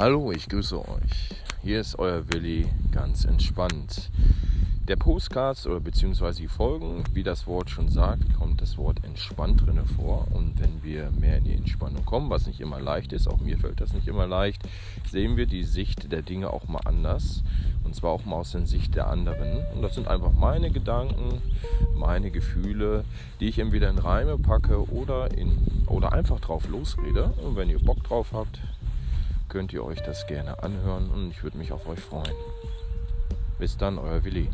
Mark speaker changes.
Speaker 1: Hallo, ich grüße euch. Hier ist euer Willi ganz entspannt. Der Postcast oder beziehungsweise die Folgen, wie das Wort schon sagt, kommt das Wort entspannt drinne vor. Und wenn wir mehr in die Entspannung kommen, was nicht immer leicht ist, auch mir fällt das nicht immer leicht, sehen wir die Sicht der Dinge auch mal anders. Und zwar auch mal aus der Sicht der anderen. Und das sind einfach meine Gedanken, meine Gefühle, die ich entweder in Reime packe oder, in, oder einfach drauf losrede. Und wenn ihr Bock drauf habt, könnt ihr euch das gerne anhören und ich würde mich auf euch freuen. Bis dann, euer Willi.